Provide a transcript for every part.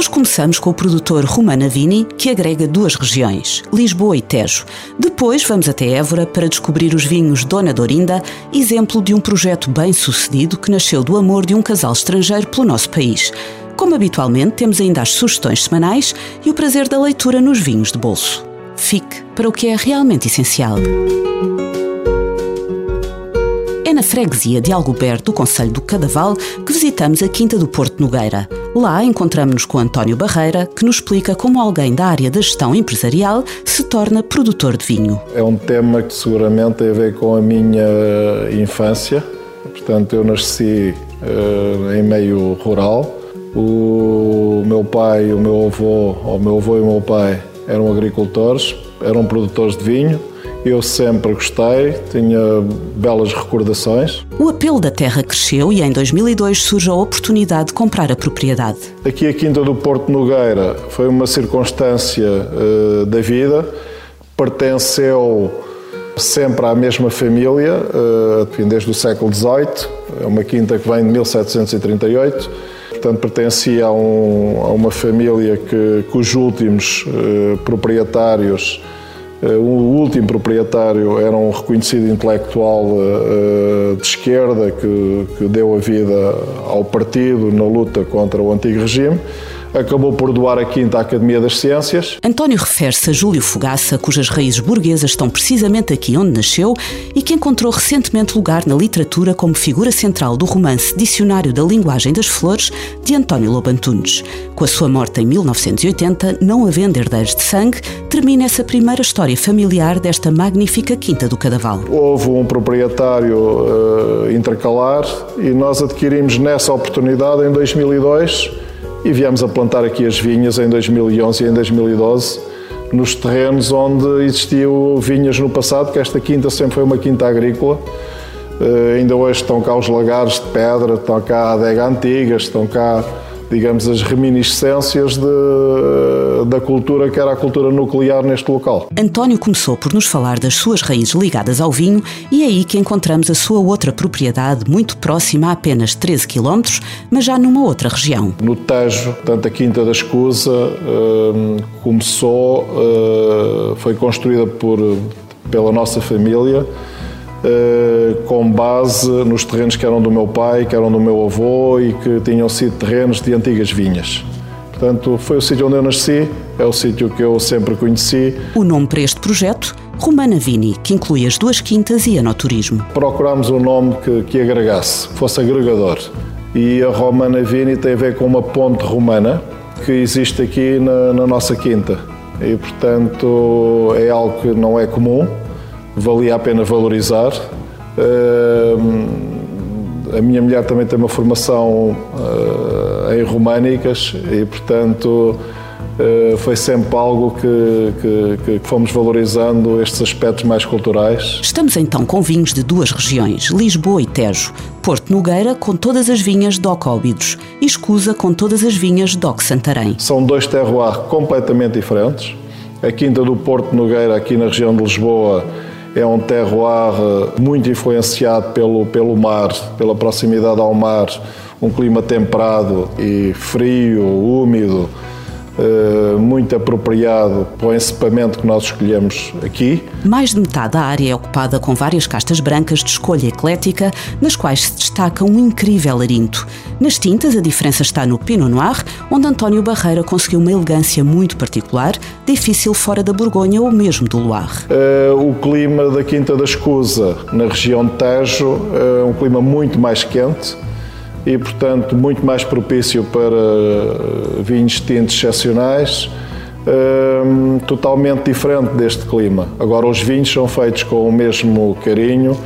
Hoje começamos com o produtor Romana Vini, que agrega duas regiões, Lisboa e Tejo. Depois vamos até Évora para descobrir os vinhos Dona Dorinda, exemplo de um projeto bem sucedido que nasceu do amor de um casal estrangeiro pelo nosso país. Como habitualmente, temos ainda as sugestões semanais e o prazer da leitura nos vinhos de bolso. Fique para o que é realmente essencial. É na freguesia de Algoberto, do Conselho do Cadaval, que visitamos a Quinta do Porto Nogueira. Lá encontramos-nos com António Barreira, que nos explica como alguém da área da gestão empresarial se torna produtor de vinho. É um tema que seguramente tem a ver com a minha infância. Portanto, eu nasci uh, em meio rural. O meu pai, o meu avô, o meu avô e o meu pai eram agricultores, eram produtores de vinho eu sempre gostei, tinha belas recordações. O apelo da terra cresceu e em 2002 surge a oportunidade de comprar a propriedade. Aqui a Quinta do Porto Nogueira foi uma circunstância uh, da vida, pertenceu sempre à mesma família, uh, desde o século XVIII, é uma quinta que vem de 1738 portanto pertencia a, um, a uma família que, cujos últimos uh, proprietários eh, o último proprietário era um reconhecido intelectual eh, eh, de esquerda que, que deu a vida ao partido na luta contra o antigo regime acabou por doar a quinta à Academia das Ciências. António refere-se a Júlio Fogaça, cujas raízes burguesas estão precisamente aqui onde nasceu e que encontrou recentemente lugar na literatura como figura central do romance Dicionário da Linguagem das Flores, de António Lobantunes. Com a sua morte em 1980, não havendo herdeiros de sangue, termina essa primeira história familiar desta magnífica Quinta do Cadaval. Houve um proprietário uh, intercalar e nós adquirimos nessa oportunidade em 2002 e viemos a plantar aqui as vinhas em 2011 e em 2012 nos terrenos onde existiam vinhas no passado, que esta quinta sempre foi uma quinta agrícola. Uh, ainda hoje estão cá os lagares de pedra, estão cá a adega antigas, estão cá digamos, as reminiscências de, da cultura que era a cultura nuclear neste local. António começou por nos falar das suas raízes ligadas ao vinho e é aí que encontramos a sua outra propriedade, muito próxima a apenas 13 km, mas já numa outra região. No Tejo, portanto, a Quinta da Escusa hum, começou, hum, foi construída por, pela nossa família eh, com base nos terrenos que eram do meu pai, que eram do meu avô e que tinham sido terrenos de antigas vinhas. Portanto, foi o sítio onde eu nasci, é o sítio que eu sempre conheci. O nome para este projeto? Romana Vini, que inclui as duas quintas e enoturismo. Procurámos um nome que, que agregasse, que fosse agregador. E a Romana Vini tem a ver com uma ponte romana que existe aqui na, na nossa quinta. E, portanto, é algo que não é comum valia a pena valorizar. A minha mulher também tem uma formação ah, em românicas e, portanto, ah, foi sempre algo que, que, que, fomos valorizando estes aspectos mais culturais. Estamos então com vinhos de duas regiões, Lisboa e Tejo. Porto Nogueira com todas as vinhas de Óbidos e Escusa com todas as vinhas de Santarém. São dois terroirs completamente diferentes. A Quinta do Porto Nogueira, aqui na região de Lisboa, é um terroir eh, muito influenciado pelo, pelo mar, pela proximidade ao mar, um clima temperado e frio, úmido, muito apropriado para o encepamento que nós escolhemos aqui. Mais de metade da área é ocupada com várias castas brancas de escolha eclética, nas quais se destaca um incrível larinto. Nas tintas, a diferença está no Pinot Noir, onde António Barreira conseguiu uma elegância muito particular, difícil fora da Borgonha ou mesmo do Loire. Uh, o clima da Quinta da Escusa, na região de Tejo, é um clima muito mais quente e, portanto, muito mais propício para eh, vinhos tintos excepcionais, um, eh, totalmente diferente deste clima. Agora, os vinhos são feitos com o mesmo carinho,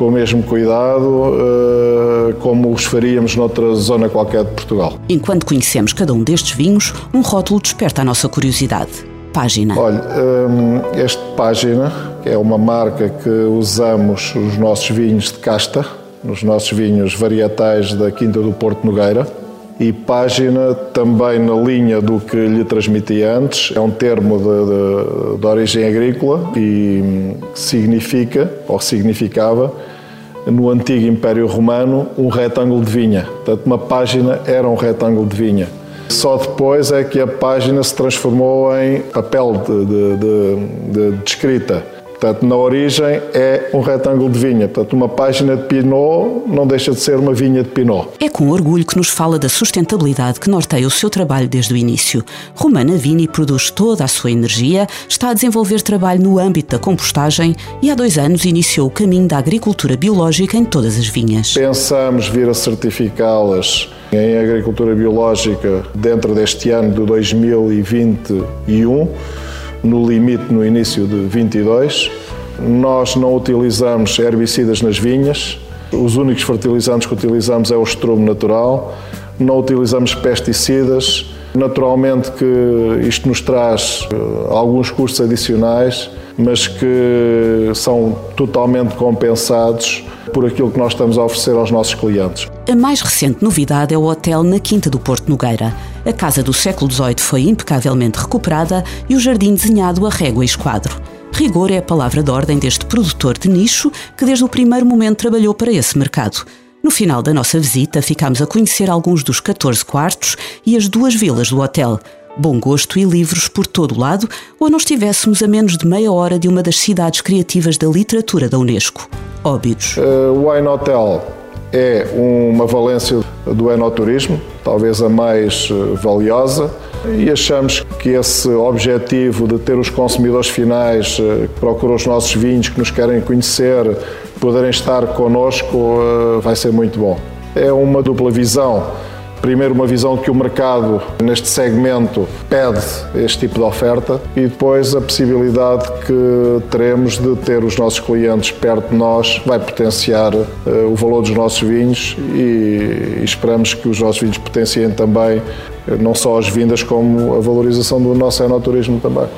com o mesmo cuidado, uh, como os faríamos noutra zona qualquer de Portugal. Enquanto conhecemos cada um destes vinhos, um rótulo desperta a nossa curiosidade. Página. Olha, hum, este Página é uma marca que usamos nos nossos vinhos de casta, nos nossos vinhos varietais da Quinta do Porto Nogueira. E página também na linha do que lhe transmiti antes, é um termo de, de, de origem agrícola e hum, significa, ou significava, no antigo Império Romano, um retângulo de vinha. Portanto, uma página era um retângulo de vinha. Só depois é que a página se transformou em papel de, de, de, de escrita. Portanto, na origem é um retângulo de vinha. Portanto, uma página de Pinot não deixa de ser uma vinha de Pinot. É com orgulho que nos fala da sustentabilidade que norteia o seu trabalho desde o início. Romana Vini produz toda a sua energia, está a desenvolver trabalho no âmbito da compostagem e há dois anos iniciou o caminho da agricultura biológica em todas as vinhas. Pensamos vir a certificá-las em agricultura biológica dentro deste ano de 2021 no limite no início de 22. Nós não utilizamos herbicidas nas vinhas, os únicos fertilizantes que utilizamos é o estrumo natural, não utilizamos pesticidas. Naturalmente que isto nos traz eh, alguns custos adicionais, mas que são totalmente compensados por aquilo que nós estamos a oferecer aos nossos clientes. A mais recente novidade é o hotel na Quinta do Porto Nogueira. A casa do século XVIII foi impecavelmente recuperada e o jardim desenhado a régua e esquadro. Rigor é a palavra de ordem deste produtor de nicho que desde o primeiro momento trabalhou para esse mercado. No final da nossa visita, ficámos a conhecer alguns dos 14 quartos e as duas vilas do hotel. Bom gosto e livros por todo o lado, ou não estivéssemos a menos de meia hora de uma das cidades criativas da literatura da Unesco. Óbidos. Uh, o Wine Hotel é uma valência do enoturismo, talvez a mais eh, valiosa, e achamos que esse objetivo de ter os consumidores finais eh, que procuram os nossos vinhos, que nos querem conhecer, poderem estar connosco, eh, vai ser muito bom. É uma dupla visão Primeiro, uma visão que o mercado neste segmento pede este tipo de oferta e depois a possibilidade que teremos de ter os nossos clientes perto de nós vai potenciar uh, o valor dos nossos vinhos e, e esperamos que os nossos vinhos potenciem também não só as vindas como a valorização do nosso enoturismo também.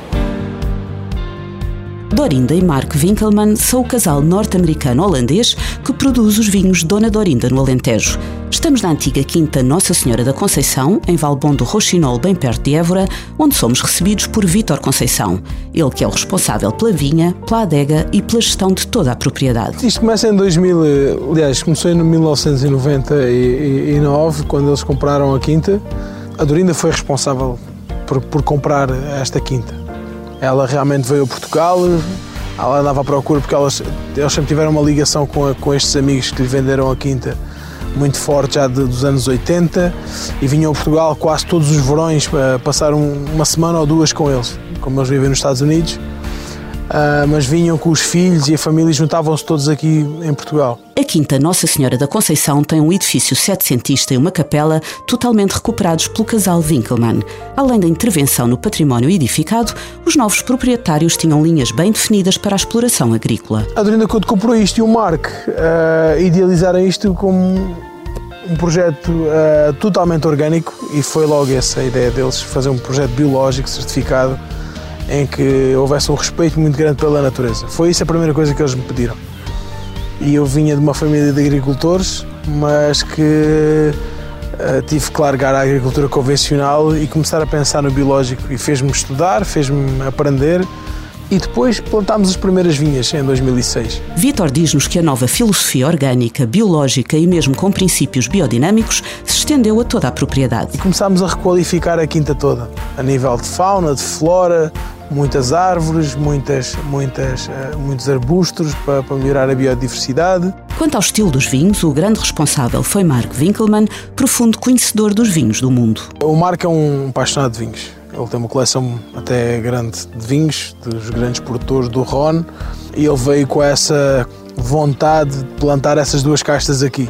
Dorinda e Mark Winkelmann são o casal norte-americano-holandês que produz os vinhos Dona Dorinda no Alentejo. Estamos na antiga Quinta Nossa Senhora da Conceição, em Valbom do Roxinol, bem perto de Évora, onde somos recebidos por Vítor Conceição. Ele que é o responsável pela vinha, pela adega e pela gestão de toda a propriedade. Isto começa em 2000, aliás, começou em 1999, quando eles compraram a Quinta. A Dorinda foi responsável por, por comprar esta Quinta. Ela realmente veio a Portugal, ela andava à procura porque elas, eles sempre tiveram uma ligação com, a, com estes amigos que lhe venderam a Quinta muito forte já de, dos anos 80 e vinham a Portugal quase todos os verões para passar um, uma semana ou duas com eles, como eles vivem nos Estados Unidos. Uh, mas vinham com os filhos e a família juntavam-se todos aqui em Portugal. A Quinta Nossa Senhora da Conceição tem um edifício setecentista e uma capela totalmente recuperados pelo casal Winkelmann. Além da intervenção no património edificado, os novos proprietários tinham linhas bem definidas para a exploração agrícola. A Dorina Couto comprou isto e o Mark uh, idealizaram isto como um projeto uh, totalmente orgânico e foi logo essa a ideia deles, fazer um projeto biológico certificado em que houvesse um respeito muito grande pela natureza. Foi isso a primeira coisa que eles me pediram. E eu vinha de uma família de agricultores, mas que uh, tive que largar a agricultura convencional e começar a pensar no biológico. E fez-me estudar, fez-me aprender e depois plantámos as primeiras vinhas em 2006. Vitor diz-nos que a nova filosofia orgânica, biológica e mesmo com princípios biodinâmicos se estendeu a toda a propriedade. E começámos a requalificar a quinta toda, a nível de fauna, de flora, muitas árvores, muitas, muitas, uh, muitos arbustos para, para, melhorar a biodiversidade. Quanto ao estilo dos vinhos, o grande responsável foi Mark Winkelmann, profundo conhecedor dos vinhos do mundo. O Mark é um apaixonado de vinhos. Ele tem uma coleção até grande de vinhos, dos grandes produtores do Rhône, e ele veio com essa vontade de plantar essas duas castas aqui.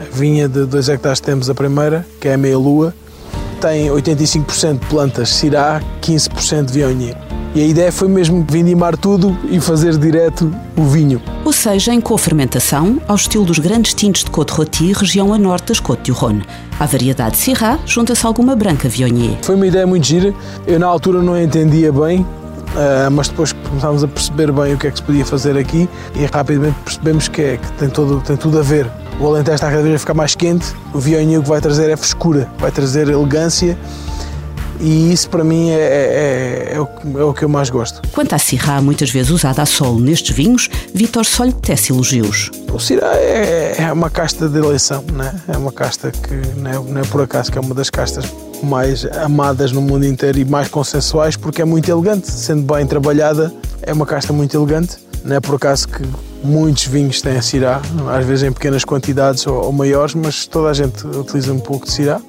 A vinha de 2 hectares temos a primeira, que é a meia-lua, tem 85% de plantas Syrah, 15% de Viognier. E a ideia foi mesmo vindimar tudo e fazer direto o vinho. Ou seja, em co-fermentação, ao estilo dos grandes tintos de Côte-Rôti, região a norte das Côte-du-Rhône. À variedade Syrah, junta-se alguma branca Viognier. Foi uma ideia muito gira. Eu na altura não entendia bem, Uh, mas depois começámos a perceber bem o que é que se podia fazer aqui e rapidamente percebemos que, é, que tem, todo, tem tudo a ver. O Alentejo está cada vez a ficar mais quente, o Viognier que vai trazer é frescura, vai trazer elegância e isso para mim é, é, é, é, o, é, que eu mais gosto. Quanto à Syrah, muitas vezes usada a solo nestes vinhos, Vitor só lhe tece elogios. O Syrah é, é, uma casta de eleição, né? é uma casta que não é, não é por acaso que é uma das castas mais amadas no mundo inteiro e mais consensuais porque é muito elegante, sendo bem trabalhada, é uma casta muito elegante. Não é por acaso que muitos vinhos têm a Syrah, às vezes em pequenas quantidades ou, ou maiores, mas toda a gente utiliza um pouco de Syrah.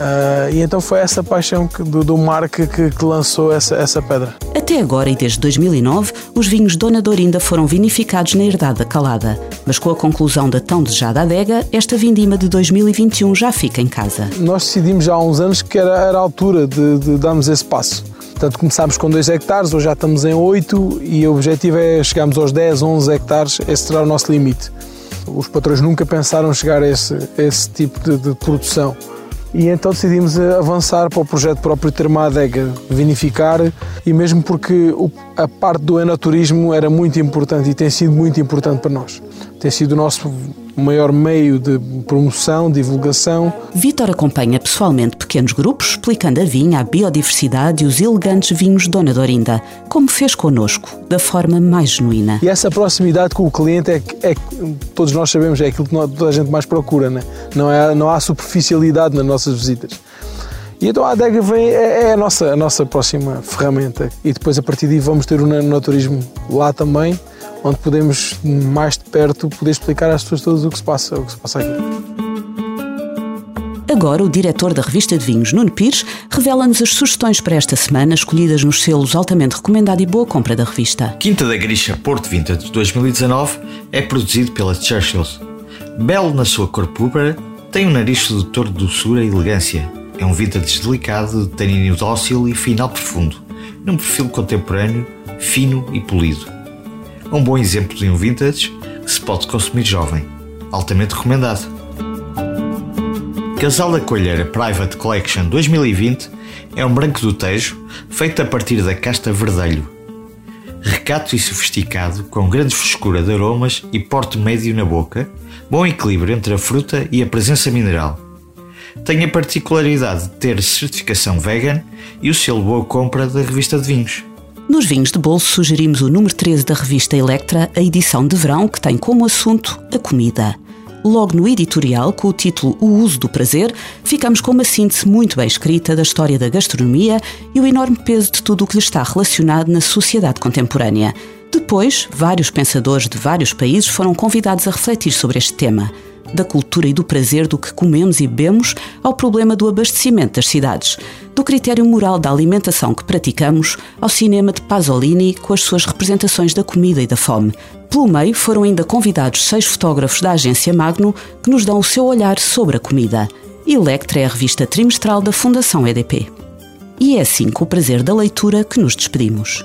Uh, e então foi essa paixão que, do, do Marco que, que, lançou essa, essa pedra. Até agora e desde 2009, os vinhos Dona Dorinda foram vinificados na Herdade da Calada. Mas com a conclusão da tão desejada adega, esta vindima de 2021 já fica em casa. Nós decidimos já há uns anos que era, era a altura de, de darmos esse passo. Portanto, começámos com 2 hectares, hoje já estamos em 8 e o objetivo é chegarmos aos 10, 11 hectares, esse será o nosso limite. Os patrões nunca pensaram chegar a esse, a esse tipo de, de produção. E então decidimos avançar para o projeto próprio ter uma adega, vinificar, e mesmo porque a parte do enoturismo era muito importante e tem sido muito importante para nós. Tem sido o nosso o maior meio de promoção, divulgação. Vítor acompanha pessoalmente pequenos grupos explicando a vinha, a biodiversidade e os elegantes vinhos Dona Dorinda, como fez connosco, da forma mais genuína. E essa proximidade com o cliente é, é todos nós sabemos, é aquilo que toda a gente mais procura, né? não, é, não há superficialidade nas nossas visitas. E então a adega vem, é, é, a, nossa, a nossa próxima ferramenta. E depois a partir daí vamos ter o naturismo lá também, onde podemos mais de perto poder explicar às pessoas todas o que se passa, o que se passa aqui. Agora, o diretor da revista de vinhos, Nuno Pires, revela-nos as sugestões para esta semana, escolhidas nos selos altamente recomendado e boa compra da revista. Quinta da Grisha Porto Vintage 2019 é produzido pela Churchills. Belo na sua cor púrpura, tem um nariz sedutor de doçura e elegância. É um vintage delicado, de tanino dócil e final profundo, num perfil contemporâneo, fino e polido um bom exemplo de um vintage que se pode consumir jovem. Altamente recomendado. Casal da Colheira Private Collection 2020 é um branco do Tejo feito a partir da casta verdelho. Recato e sofisticado, com grande frescura de aromas e porte médio na boca, bom equilíbrio entre a fruta e a presença mineral. Tem a particularidade de ter certificação vegan e o selo Boa Compra da revista de vinhos. Nos vinhos de bolso sugerimos o número 13 da revista Electra, a edição de verão que tem como assunto a comida. Logo no editorial, com o título O Uso do Prazer, ficamos com uma síntese muito bem escrita da história da gastronomia e o enorme peso de tudo o que lhe está relacionado na sociedade contemporânea. Depois, vários pensadores de vários países foram convidados a refletir sobre este tema da cultura e do prazer do que comemos e bebemos ao problema do abastecimento das cidades, do critério moral da alimentação que praticamos ao cinema de Pasolini com as suas representações da comida e da fome. Pelo meio foram ainda convidados seis fotógrafos da agência Magno que nos dão o seu olhar sobre a comida. Electra é a revista trimestral da Fundação EDP. E é assim com o prazer da leitura que nos despedimos.